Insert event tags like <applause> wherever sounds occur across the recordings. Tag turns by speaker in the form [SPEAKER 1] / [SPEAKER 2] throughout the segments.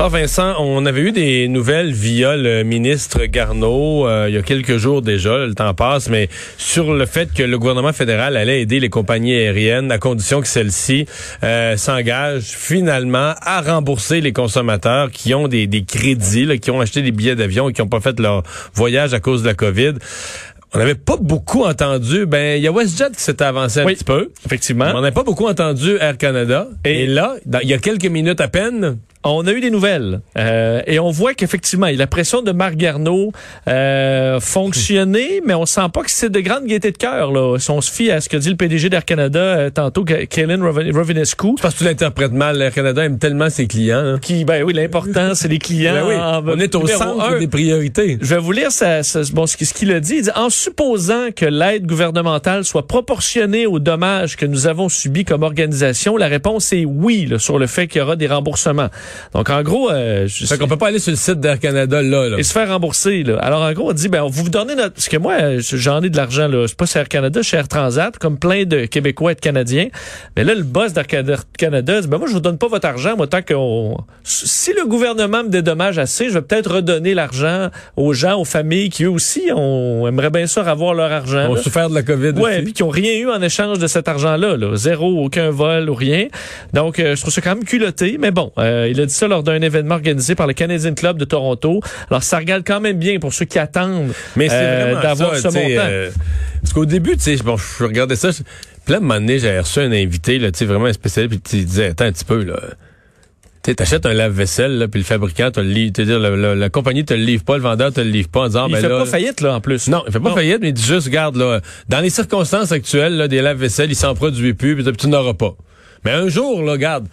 [SPEAKER 1] Ah Vincent, on avait eu des nouvelles via le ministre Garneau euh, il y a quelques jours déjà, le temps passe, mais sur le fait que le gouvernement fédéral allait aider les compagnies aériennes à condition que celles-ci euh, s'engagent finalement à rembourser les consommateurs qui ont des, des crédits, qui ont acheté des billets d'avion et qui n'ont pas fait leur voyage à cause de la COVID. On n'avait pas beaucoup entendu. Ben, il y a WestJet qui s'est avancé un
[SPEAKER 2] Oui,
[SPEAKER 1] petit peu.
[SPEAKER 2] Effectivement.
[SPEAKER 1] On n'a pas beaucoup entendu Air Canada. Et,
[SPEAKER 2] Et-
[SPEAKER 1] là, il y a quelques minutes à peine,
[SPEAKER 2] On a eu des nouvelles euh, et on voit qu'effectivement, la pression de Marc Garneau euh, fonctionnait, <laughs> mais on sent pas que c'est de grande gaieté de cœur. Là. Si on se fie à ce que dit le PDG d'Air Canada euh, tantôt, Ka- Kaylin Rovi- Rovinescu,
[SPEAKER 1] parce que tu l'interprètes mal, Air Canada aime tellement ses clients. hein.
[SPEAKER 2] qui, ben oui, l'important, c'est les <laughs> clients.
[SPEAKER 1] Ben oui,
[SPEAKER 2] en-
[SPEAKER 1] on est au centre
[SPEAKER 2] un.
[SPEAKER 1] des priorités.
[SPEAKER 2] Je vais vous lire ça, ça- bon, ce, qu'il- ce qu'il a dit. Il dit, en supposant que l'aide gouvernementale soit proportionnée aux dommages que nous avons subis comme organisation, la réponse est oui là, sur le fait qu'il y aura des remboursements. Donc, en gros, euh, je
[SPEAKER 1] Fait qu'on peut pas aller sur le site d'Air Canada là. là.
[SPEAKER 2] et se faire rembourser. Là. Alors, en gros, on dit, ben, on vous donner notre... Parce que moi, j'en ai de l'argent, là. C'est pas Air Canada, chez Air Transat, comme plein de Québécois et de Canadiens. Mais là, le boss d'Air Canada dit, ben, moi, je vous donne pas votre argent, moi, tant qu'on... Si le gouvernement me dédommage assez, je vais peut-être redonner l'argent aux gens, aux familles qui, eux aussi, on aimerait bien ça avoir leur argent.
[SPEAKER 1] On
[SPEAKER 2] là.
[SPEAKER 1] souffert de la COVID
[SPEAKER 2] Ouais,
[SPEAKER 1] aussi.
[SPEAKER 2] puis qui ont rien eu en échange de cet argent-là. Là. Zéro, aucun vol ou rien. Donc, euh, je trouve ça quand même culotté. Mais bon, euh, il a dit ça lors d'un événement organisé par le Canadian Club de Toronto. Alors, ça regarde quand même bien pour ceux qui attendent
[SPEAKER 1] Mais
[SPEAKER 2] euh, d'avoir ce montant.
[SPEAKER 1] parce qu'au début, tu sais, bon, je regardais ça. Puis là, à un moment donné, j'avais reçu un invité, là, tu sais, vraiment un spécialiste, puis il disait, attends un petit peu, là. Tu un lave-vaisselle, là, puis le fabricant te le livre, dire, la, compagnie te le livre pas, le vendeur te le livre pas en disant,
[SPEAKER 2] il
[SPEAKER 1] ben
[SPEAKER 2] fait
[SPEAKER 1] là,
[SPEAKER 2] pas faillite, là, en plus.
[SPEAKER 1] Non, il fait pas
[SPEAKER 2] Non.
[SPEAKER 1] faillite, mais il dit juste, regarde, là, dans les circonstances actuelles, là, des lave-vaisselle, ils s'en produisent plus, puis tu n'auras pas. Mais un jour, là, regarde,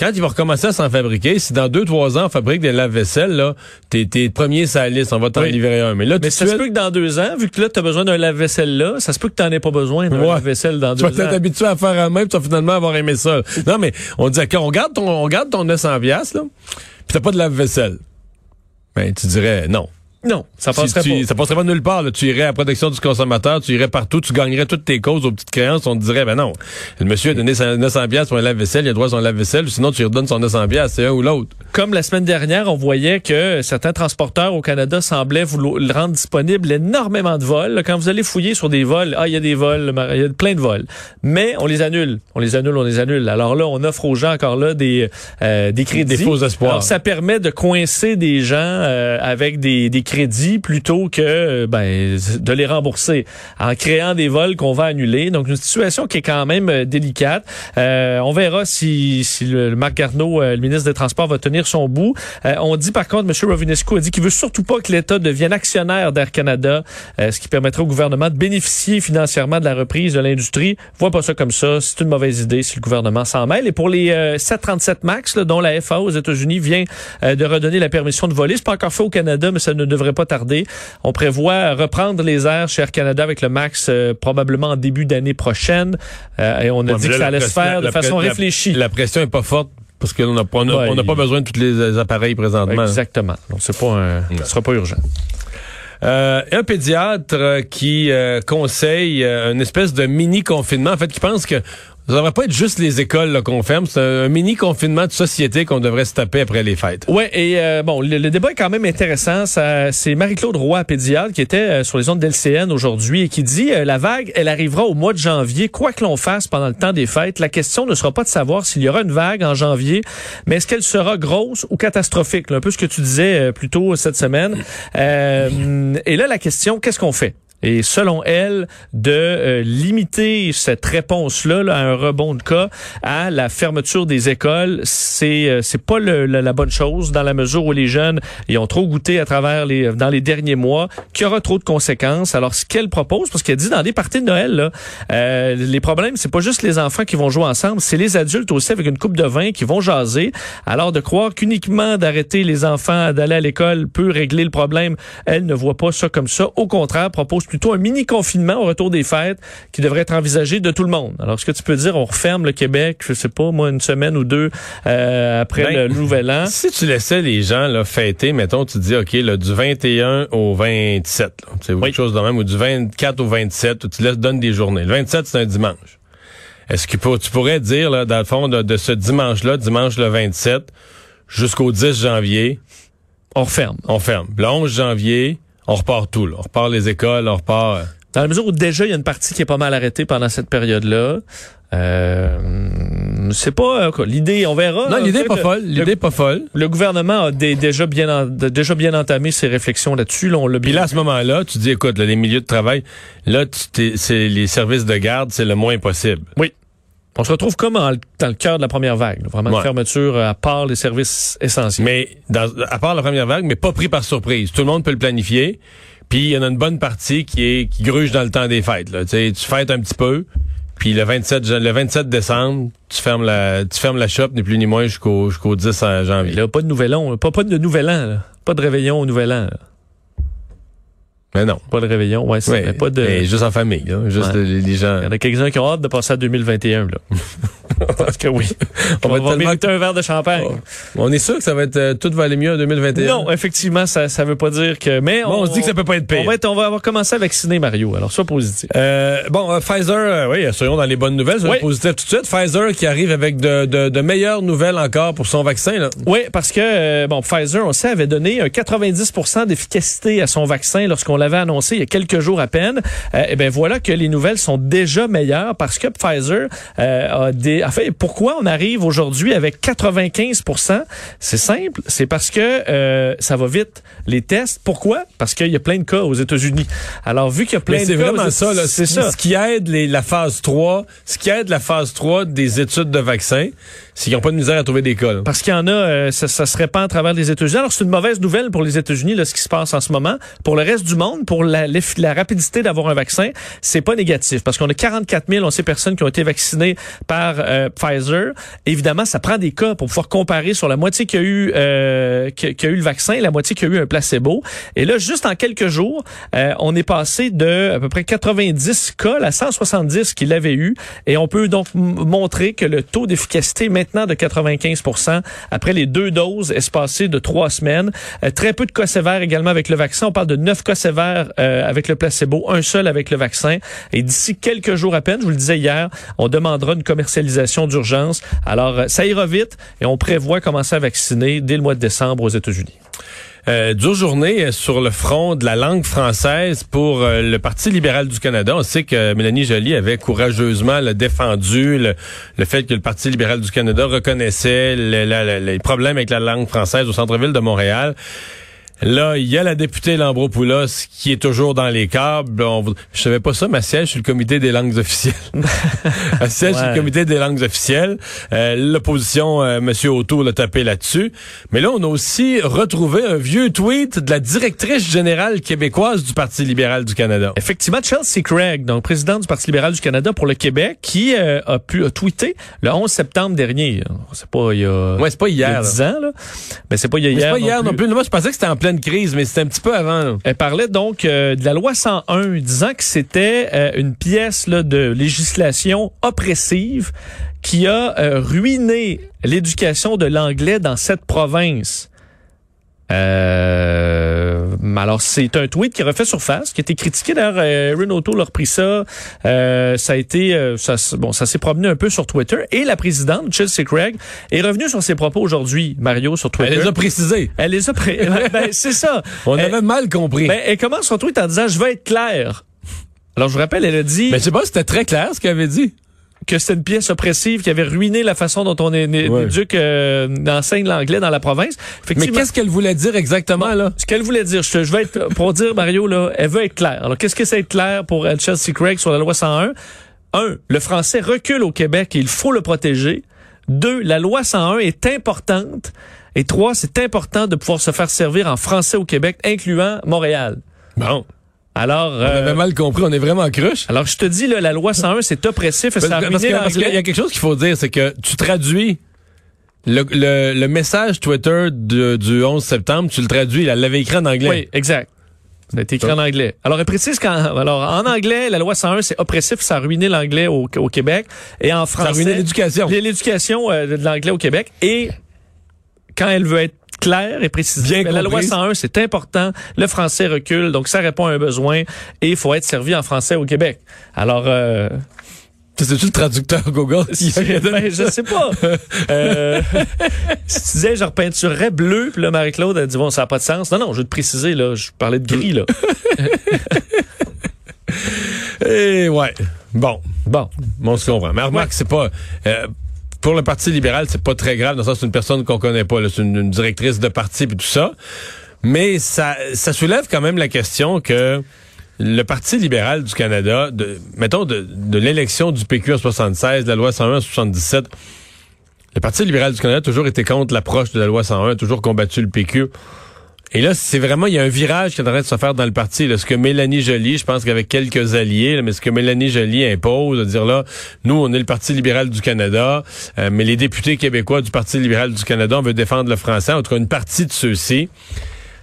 [SPEAKER 1] quand il va recommencer à s'en fabriquer, si dans deux, trois ans, on fabrique des lave-vaisselle, là, t'es, t'es premier sur la liste, on va t'en
[SPEAKER 2] Oui.
[SPEAKER 1] livrer un. Mais là,
[SPEAKER 2] Mais ça se peut que dans deux ans, vu que là, tu as besoin d'un lave-vaisselle là, ça se peut que tu n'en aies pas besoin d'un
[SPEAKER 1] Ouais.
[SPEAKER 2] lave-vaisselle dans
[SPEAKER 1] tu vas
[SPEAKER 2] deux ans.
[SPEAKER 1] t'être habitué à faire à main, puis tu vas finalement avoir aimé ça. Non, mais on dit, OK, on garde ton, on garde ton 900 piastres, là, puis t'as pas de lave-vaisselle. Ben, tu dirais non.
[SPEAKER 2] Non, ça
[SPEAKER 1] Si
[SPEAKER 2] passerait
[SPEAKER 1] tu-
[SPEAKER 2] pas.
[SPEAKER 1] Ça passerait pas nulle part. là. Tu irais à la protection du consommateur, tu irais partout, tu gagnerais toutes tes causes aux petites créances. On te dirait, ben non, le monsieur a donné sa- 900 pièces pour un lave-vaisselle, il a droit à son lave-vaisselle, sinon tu lui redonnes son 900 pièces, c'est un ou l'autre.
[SPEAKER 2] Comme la semaine dernière, on voyait que certains transporteurs au Canada semblaient vouloir rendre disponible énormément de vols. Quand vous allez fouiller sur des vols, ah, il y a des vols, il y a plein de vols. Mais on les annule. On les annule, on les annule. Alors là, on offre aux gens encore là des, euh, des crédits.
[SPEAKER 1] Des faux espoirs.
[SPEAKER 2] Alors, ça permet de coincer des gens euh, avec des, des crédits plutôt que euh, ben, de les rembourser en créant des vols qu'on va annuler. Donc, une situation qui est quand même euh, délicate. Euh, on verra si, si le, le Marc le ministre des Transports, va tenir son bout. Euh, on dit par contre, M. Rovinescu a dit qu'il veut surtout pas que l'État devienne actionnaire d'Air Canada, euh, ce qui permettrait au gouvernement de bénéficier financièrement de la reprise de l'industrie. Vois pas ça comme ça. C'est une mauvaise idée si le gouvernement s'en mêle. Et pour les euh, 737 MAX, là, dont la FAA aux États-Unis vient de redonner la permission de voler, c'est pas encore fait au Canada, mais ça ne devrait pas tarder. On prévoit reprendre les airs chez Air Canada avec le MAX euh, probablement en début d'année prochaine. Euh, et on a dit que ça
[SPEAKER 1] la
[SPEAKER 2] allait se faire de façon réfléchie.
[SPEAKER 1] La pression est pas forte parce qu'on n'a pas, on a-
[SPEAKER 2] Ouais,
[SPEAKER 1] on n'a pas besoin de tous les appareils présentement.
[SPEAKER 2] Exactement. Donc c'est pas un, ce sera pas urgent.
[SPEAKER 1] Euh, un pédiatre qui euh, conseille euh, une espèce de mini confinement, en fait, qui pense que ça devrait pas être juste les écoles qu'on ferme, c'est un, mini confinement de société qu'on devrait se taper après les fêtes.
[SPEAKER 2] Ouais, et euh, bon, le, débat est quand même intéressant. C'est Marie-Claude Roy, pédiatre, qui était euh, sur les ondes d'LCN aujourd'hui et qui dit euh, la vague, elle arrivera au mois de janvier, quoi que l'on fasse pendant le temps des fêtes. La question ne sera pas de savoir s'il y aura une vague en janvier, mais est-ce qu'elle sera grosse ou catastrophique, là, un peu ce que tu disais euh, plus tôt cette semaine. Euh, et là, la question, qu'est-ce qu'on fait? Et selon elle, de euh, limiter cette réponse-là là, à un rebond de cas à la fermeture des écoles, c'est euh, c'est pas le- la, la bonne chose dans la mesure où les jeunes ils ont trop goûté à travers les dans les derniers mois, qu'il y aura trop de conséquences. Alors ce qu'elle propose, parce qu'elle dit dans des parties de Noël, là, euh, les problèmes c'est pas juste les enfants qui vont jouer ensemble, c'est les adultes aussi avec une coupe de vin qui vont jaser. Alors de croire qu'uniquement d'arrêter les enfants d'aller à l'école peut régler le problème, elle ne voit pas ça comme ça. Au contraire, propose plutôt un mini-confinement au retour des fêtes qui devrait être envisagé de tout le monde. Alors, est-ce que tu peux dire, on referme le Québec, je sais pas, moi, une semaine ou deux euh, après
[SPEAKER 1] Ben,
[SPEAKER 2] le Nouvel An?
[SPEAKER 1] Si tu laissais les gens là, fêter, mettons, tu dis, OK, là, du 21 au 27, là, c'est
[SPEAKER 2] Oui.
[SPEAKER 1] quelque chose de même, ou du 24 au 27, où tu laisses donnes des journées. Le 27, c'est un dimanche. Est-ce que tu pourrais dire, là, dans le fond, de, de ce dimanche-là, dimanche le 27, jusqu'au 10 janvier,
[SPEAKER 2] On referme.
[SPEAKER 1] on ferme. Le 11 janvier, on repart tout. Là. On repart les écoles, on repart... euh,
[SPEAKER 2] Dans la mesure où déjà, il y a une partie qui est pas mal arrêtée pendant cette période-là. Euh, c'est pas l'idée, on verra.
[SPEAKER 1] Non, l'idée pas
[SPEAKER 2] le-
[SPEAKER 1] folle. L'idée est pas folle.
[SPEAKER 2] Le gouvernement a dé- déjà bien en- déjà bien entamé ses réflexions là-dessus. Là, on l'a
[SPEAKER 1] Puis là, à ce moment-là, tu dis, écoute, là, les milieux de travail, là, tu t'es- c'est les services de garde, c'est le moins possible.
[SPEAKER 2] Oui. On se retrouve comme en- dans le cœur de la première vague. là? Vraiment
[SPEAKER 1] Ouais.
[SPEAKER 2] une fermeture euh, à part les services essentiels.
[SPEAKER 1] Mais dans, à part la première vague, mais pas pris par surprise. Tout le monde peut le planifier. Puis il y en a une bonne partie qui est qui gruge dans le temps des fêtes. Là. Tu sais, tu fêtes un petit peu. Puis le 27 jan- le 27 décembre, tu fermes la tu fermes la shop ni plus ni moins jusqu'au jusqu'au 10
[SPEAKER 2] Mais
[SPEAKER 1] janvier.
[SPEAKER 2] là, pas de nouvel an, pas, pas de nouvel an, là. pas de réveillon au nouvel an. là.
[SPEAKER 1] Mais non.
[SPEAKER 2] Pas de réveillon, ouais, c'est
[SPEAKER 1] Ouais,
[SPEAKER 2] mais pas de.
[SPEAKER 1] mais juste en famille, là. juste
[SPEAKER 2] Ouais.
[SPEAKER 1] les, les gens.
[SPEAKER 2] Il y en a quelques-uns qui ont hâte de passer à 2021 là. <laughs> <laughs> Parce que oui, on
[SPEAKER 1] va
[SPEAKER 2] va,
[SPEAKER 1] tellement-
[SPEAKER 2] un verre de champagne.
[SPEAKER 1] Oh. On est sûr que ça va être euh, tout va aller mieux en 2021.
[SPEAKER 2] Non, effectivement, ça ça veut pas dire que mais
[SPEAKER 1] Bon, on, se dit que ça peut pas être pire.
[SPEAKER 2] on va être, on va avoir commencé à vacciner Mario. Alors sois positif.
[SPEAKER 1] Euh, bon, euh, Pfizer, euh, oui, soyons dans les bonnes nouvelles, soyons
[SPEAKER 2] Oui.
[SPEAKER 1] positifs tout de suite. Pfizer qui arrive avec de, de, de meilleures nouvelles encore pour son vaccin. Là.
[SPEAKER 2] Oui, parce que bon, Pfizer, on sait, avait donné un 90% d'efficacité à son vaccin lorsqu'on l'avait annoncé il y a quelques jours à peine. Et ben voilà que les nouvelles sont déjà meilleures parce que Pfizer euh, a des. En fait, pourquoi on arrive aujourd'hui avec 95% C'est simple, c'est parce que euh, ça va vite les tests. Pourquoi? Parce qu'il y a plein de cas aux États-Unis. Alors vu qu'il y a plein
[SPEAKER 1] Mais
[SPEAKER 2] de
[SPEAKER 1] c'est
[SPEAKER 2] cas,
[SPEAKER 1] vraiment
[SPEAKER 2] aux-
[SPEAKER 1] ça, là.
[SPEAKER 2] C'est ça.
[SPEAKER 1] Ce qui aide les- la phase 3, ce qui aide la phase 3 des études de vaccins, qu'ils n'ont pas de misère à trouver des.
[SPEAKER 2] Parce qu'il y en a, euh, ça, ça se répand à travers les États-Unis. Alors, c'est une mauvaise nouvelle pour les États-Unis, là, ce qui se passe en ce moment. Pour le reste du monde, pour la, la rapidité d'avoir un vaccin, c'est pas négatif. Parce qu'on a 44 000, on sait, personnes qui ont été vaccinées par euh, Pfizer. Évidemment, ça prend des cas pour pouvoir comparer sur la moitié qui a eu, euh, qui, qui a eu le vaccin et la moitié qui a eu un placebo. Et là, juste en quelques jours, euh, on est passé de à peu près 90 cas à 170 qui l'avaient eu. Et on peut donc montrer que le taux d'efficacité de 95 après les deux doses espacées de trois semaines. Euh, très peu de cas sévères également avec le vaccin. On parle de neuf cas sévères euh, avec le placebo, un seul avec le vaccin. Et d'ici quelques jours à peine, je vous le disais hier, on demandera une commercialisation d'urgence. Alors, euh, ça ira vite et on prévoit commencer à vacciner dès le mois de décembre aux États-Unis.
[SPEAKER 1] Euh, dure journée euh, sur le front de la langue française pour euh, le Parti libéral du Canada. On sait que Mélanie Joly avait courageusement défendu le, fait que le Parti libéral du Canada reconnaissait les problèmes avec la langue française au centre-ville de Montréal. Là, il y a la députée Lambropoulos qui est toujours dans les câbles. On, je savais pas ça, ma siège sur le comité des langues officielles. <laughs> ma siège sur le comité des langues officielles. Euh, L'opposition, euh, M. O'Toole l'a tapé là-dessus. Mais là, on a aussi retrouvé un vieux tweet de la directrice générale québécoise du Parti libéral du Canada.
[SPEAKER 2] Effectivement, Chelsea Craig, donc présidente du Parti libéral du Canada pour le Québec, qui euh, a pu a tweeté le 11 septembre dernier. C'est pas il y a,
[SPEAKER 1] Ouais, c'est pas
[SPEAKER 2] il y a
[SPEAKER 1] hier. là.
[SPEAKER 2] 10 ans, là. Mais c'est pas il y hier.
[SPEAKER 1] C'est pas hier non
[SPEAKER 2] plus.
[SPEAKER 1] plus. Moi, je pensais que c'était en pleine mais c'était un petit peu avant.
[SPEAKER 2] Elle parlait donc euh, de la loi 101, disant que c'était euh, une pièce de législation oppressive qui a euh, ruiné l'éducation de l'anglais dans cette province. Euh, alors c'est un tweet qui refait surface, qui a été critiqué d'ailleurs. Euh, Erin O'Toole a repris ça. Euh, ça a été, euh, ça, bon, ça s'est promené un peu sur Twitter. Et la présidente Chelsea Craig est revenue sur ses propos aujourd'hui, Mario, sur Twitter.
[SPEAKER 1] Elle les a précisés.
[SPEAKER 2] Elle les a pré- <laughs> ben, c'est ça.
[SPEAKER 1] On
[SPEAKER 2] Elle-
[SPEAKER 1] avait mal compris.
[SPEAKER 2] ben, elle commence son tweet en disant Je vais être claire. Alors, je vous rappelle, elle a dit
[SPEAKER 1] mais je sais pas, c'était très clair ce qu'elle avait dit.
[SPEAKER 2] Que c'était une pièce oppressive qui avait ruiné la façon dont on est,
[SPEAKER 1] Ouais.
[SPEAKER 2] éduque, euh, enseigne l'anglais dans la province.
[SPEAKER 1] Mais qu'est-ce qu'elle voulait dire exactement, là?
[SPEAKER 2] ce qu'elle voulait dire, je, je vais être, pour dire, Mario, là, elle veut être claire. Alors, qu'est-ce que c'est être clair pour Chelsea Craig sur la loi 101? Un, le français recule au Québec et il faut le protéger. Deux, la loi 101 est importante. Et trois, c'est important de pouvoir se faire servir en français au Québec, incluant Montréal.
[SPEAKER 1] Bon.
[SPEAKER 2] Alors,
[SPEAKER 1] On
[SPEAKER 2] euh,
[SPEAKER 1] avait mal compris, on est vraiment cruche.
[SPEAKER 2] alors je te dis, là, la loi 101, c'est oppressif et
[SPEAKER 1] Parce,
[SPEAKER 2] ça a
[SPEAKER 1] parce
[SPEAKER 2] ruiné
[SPEAKER 1] que- parce qu'il y a quelque chose qu'il faut dire, c'est que tu traduis le, le, le message Twitter de- du 11 septembre, tu le traduis, elle l'avait écrit en anglais.
[SPEAKER 2] Oui, exact. Ça a été écrit en anglais. Alors, elle précise qu'en alors, en anglais, la loi 101, c'est oppressif, ça a ruiné l'anglais au, au Québec. Et en français...
[SPEAKER 1] Ça a ruiné l'éducation.
[SPEAKER 2] L'éducation euh, de l'anglais au Québec. Et quand elle veut être claire et précise.
[SPEAKER 1] Bien
[SPEAKER 2] la loi
[SPEAKER 1] comprise.
[SPEAKER 2] 101, c'est important. Le français recule, donc ça répond à un besoin et il faut être servi en français au Québec. Alors, euh,
[SPEAKER 1] C'est-tu le traducteur Google? <laughs>
[SPEAKER 2] ben, je sais pas. <laughs> Euh, si tu disais, je repeinturerais bleu, puis là, Marie-Claude a dit, bon, ça n'a pas de sens. Non, non, je veux te préciser, là, je parlais de gris, là. <laughs>
[SPEAKER 1] Eh ouais. Bon.
[SPEAKER 2] Bon.
[SPEAKER 1] Bon, on se comprend. Mais remarque, c'est pas. euh, pour le Parti libéral, c'est pas très grave, dans le sens c'est une personne qu'on connaît pas. C'est une, directrice de parti puis tout ça. Mais ça, ça soulève quand même la question que le Parti libéral du Canada, de, mettons, de, de l'élection du PQ en 76, de la loi 101 en 77, le Parti libéral du Canada a toujours été contre l'approche de la loi 101, a toujours combattu le PQ. Et là, c'est vraiment, il y a un virage qui est en train de se faire dans le parti. Là. Ce que Mélanie Joly, je pense qu'avec quelques alliés, là, mais ce que Mélanie Joly impose, de dire là, nous, on est le Parti libéral du Canada, euh, mais les députés québécois du Parti libéral du Canada, on veut défendre le français, en tout cas une partie de ceux-ci.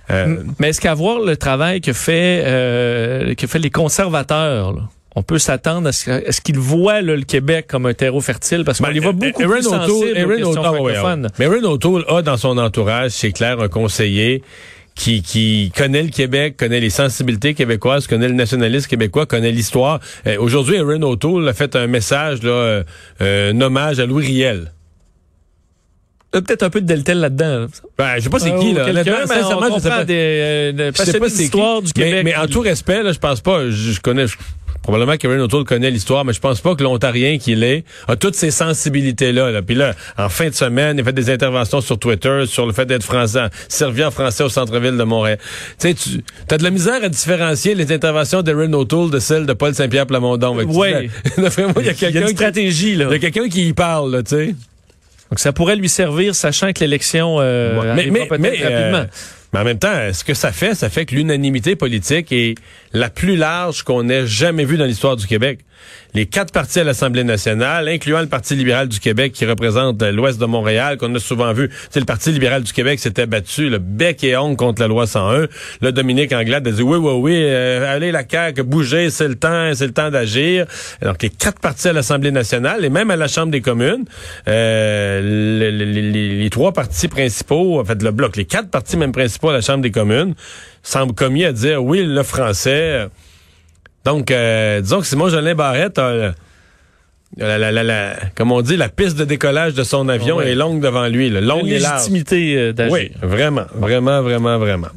[SPEAKER 1] Euh,
[SPEAKER 2] Mais est-ce qu'à voir le travail que fait, euh, que fait les conservateurs, là, on peut s'attendre à ce, qu'ils voient le Québec comme un terreau fertile? Parce qu'on
[SPEAKER 1] Ben,
[SPEAKER 2] les voit beaucoup
[SPEAKER 1] Erin
[SPEAKER 2] plus
[SPEAKER 1] O'Toole-
[SPEAKER 2] sensibles aux
[SPEAKER 1] Erin
[SPEAKER 2] questions
[SPEAKER 1] O'Toole-
[SPEAKER 2] francophones.
[SPEAKER 1] Mais Erin O'Toole a dans son entourage, c'est clair, un conseiller qui, qui connaît le Québec, connaît les sensibilités québécoises, connaît le nationalisme québécois, connaît l'histoire. Euh, Aujourd'hui, Erin O'Toole a fait un message, là, euh, euh, un hommage à Louis Riel.
[SPEAKER 2] Il y a peut-être un peu de Deltel là-dedans. là.
[SPEAKER 1] Ben, je sais pas c'est
[SPEAKER 2] Euh,
[SPEAKER 1] qui, là.
[SPEAKER 2] quelqu'un, mais on
[SPEAKER 1] je sais pas.
[SPEAKER 2] des, euh, de
[SPEAKER 1] Je sais pas c'est qui.
[SPEAKER 2] du
[SPEAKER 1] Mais-
[SPEAKER 2] Québec.
[SPEAKER 1] Mais, en tout respect, là, je pense pas. Je, je connais. je- probablement qu'Erin O'Toole connaît l'histoire, mais je pense pas que l'Ontarien qu'il est a toutes ces sensibilités-là. Là. Puis là, en fin de semaine, il fait des interventions sur Twitter sur le fait d'être français, servi en français au centre-ville de Montréal. Tu sais, tu as de la misère à différencier les interventions d'Erin O'Toole de celles de Paul Saint-Pierre Plamondon. Que <laughs> moi, il y a quelqu'un
[SPEAKER 2] stratégie là.
[SPEAKER 1] il y a quelqu'un qui y parle, là, tu sais.
[SPEAKER 2] Donc ça pourrait lui servir, sachant que l'élection euh,
[SPEAKER 1] Ouais. mais, mais, mais, euh,
[SPEAKER 2] rapidement.
[SPEAKER 1] En même temps, ce que ça fait, ça fait que l'unanimité politique est la plus large qu'on ait jamais vue dans l'histoire du Québec. Les quatre partis à l'Assemblée nationale, incluant le Parti libéral du Québec qui représente euh, l'ouest de Montréal, qu'on a souvent vu. C'est le Parti libéral du Québec s'était battu le bec et ongle contre la loi 101. Là, Dominique Anglade a dit oui, oui, oui, euh, allez la CAQ, bougez, c'est le temps, c'est le temps d'agir. Donc les quatre partis à l'Assemblée nationale et même à la Chambre des communes, euh, le- le- le- les, les trois partis principaux, en fait le bloc, les quatre partis même principaux à la Chambre des communes, semblent commis à dire oui, le français. Donc, euh, disons que Simon Jolin Barrette a, euh, la, la, la, la- comme on dit, la piste de décollage de son avion
[SPEAKER 2] Ouais.
[SPEAKER 1] est longue devant lui, là, longue et large.
[SPEAKER 2] légitimité euh, d'agir.
[SPEAKER 1] Oui, vraiment, vraiment, vraiment, vraiment.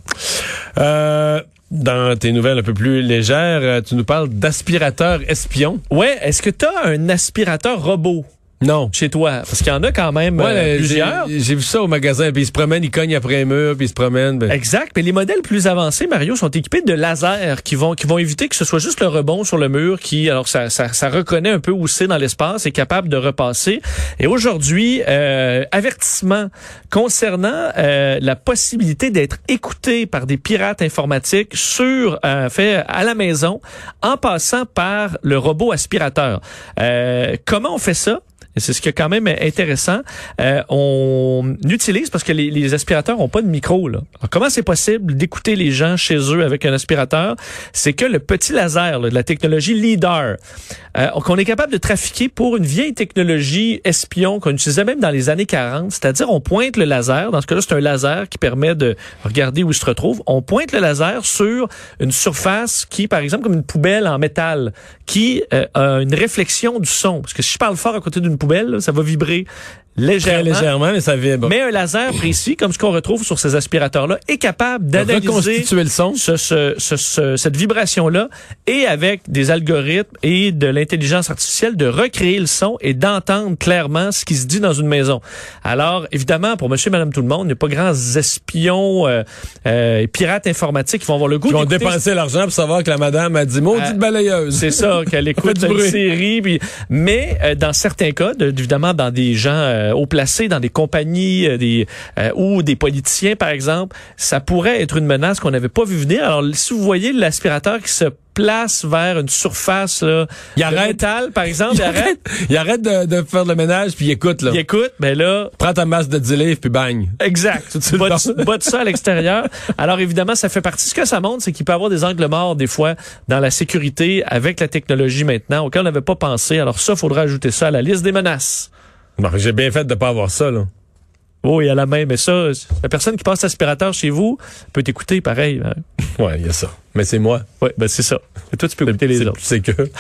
[SPEAKER 1] Euh, dans tes nouvelles un peu plus légères, tu nous parles d'aspirateur espion.
[SPEAKER 2] Ouais, est-ce que tu as un aspirateur robot?
[SPEAKER 1] Non.
[SPEAKER 2] chez toi? Parce qu'il y en a quand même euh,
[SPEAKER 1] Ouais,
[SPEAKER 2] plusieurs.
[SPEAKER 1] j'ai- vu ça au magasin, puis il se promène, il cogne après un mur, puis il se promène. ben-
[SPEAKER 2] Exact, mais les modèles plus avancés, Mario, sont équipés de lasers qui vont qui vont éviter que ce soit juste le rebond sur le mur qui, alors ça ça, ça reconnaît un peu où c'est dans l'espace, est capable de repasser. Et aujourd'hui, euh, avertissement concernant euh, la possibilité d'être écouté par des pirates informatiques sur euh, fait à la maison en passant par le robot aspirateur. Euh, comment on fait ça? C'est ce qui est quand même intéressant. Euh, on utilise parce que les, aspirateurs ont pas de micro. Là. Comment c'est possible d'écouter les gens chez eux avec un aspirateur? C'est que le petit laser de la technologie LIDAR, euh, qu'on est capable de trafiquer pour une vieille technologie espion qu'on utilisait même dans les années 40. C'est-à-dire, on pointe le laser. Dans ce cas-là, c'est un laser qui permet de regarder où il se retrouve. On pointe le laser sur une surface qui, par exemple, comme une poubelle en métal, qui euh, a une réflexion du son. Parce que si je parle fort à côté d'une poubelle, là, ça va vibrer
[SPEAKER 1] Très
[SPEAKER 2] légèrement.
[SPEAKER 1] légèrement, mais ça vibre.
[SPEAKER 2] Mais un laser précis, comme ce qu'on retrouve sur ces aspirateurs-là, est capable d'analyser
[SPEAKER 1] le son.
[SPEAKER 2] ce, ce, ce, ce- cette vibration-là et avec des algorithmes et de l'intelligence artificielle de recréer le son et d'entendre clairement ce qui se dit dans une maison. Alors, évidemment, pour monsieur et madame tout le monde, il n'y a pas grands espions euh, euh, pirates informatiques qui vont avoir le goût
[SPEAKER 1] Ils vont dépenser l'argent pour savoir que la madame a dit maudite
[SPEAKER 2] Euh,
[SPEAKER 1] balayeuse.
[SPEAKER 2] c'est ça, qu'elle <laughs> écoute une
[SPEAKER 1] bruit.
[SPEAKER 2] série. puis- mais euh, dans certains cas, de- évidemment, dans des gens, euh, euh, haut placés dans des compagnies euh, des, euh, ou des politiciens, par exemple, ça pourrait être une menace qu'on n'avait pas vu venir. Alors, si vous voyez l'aspirateur qui se place vers une surface là,
[SPEAKER 1] Il arrête.
[SPEAKER 2] métal, par exemple, il arrête,
[SPEAKER 1] il arrête de, de faire le ménage puis il écoute là.
[SPEAKER 2] il écoute, ben là,
[SPEAKER 1] Prends ta masse de 10 livres puis bang.
[SPEAKER 2] Exact. <laughs> Tu bottes ça à l'extérieur. Alors évidemment, ça fait partie. Ce que ça montre, c'est qu'il peut y avoir des angles morts des fois dans la sécurité avec la technologie maintenant auquel on n'avait pas pensé. Alors ça, faudra ajouter ça à la liste des menaces.
[SPEAKER 1] J'ai bien fait de ne pas avoir ça, là.
[SPEAKER 2] Oh, il y a la main, mais ça, la personne qui passe l'aspirateur chez vous peut t'écouter pareil. Hein?
[SPEAKER 1] Il y a ça. Mais c'est moi.
[SPEAKER 2] Ouais, ben c'est ça. Et toi, tu peux écouter les autres.
[SPEAKER 1] C'est que.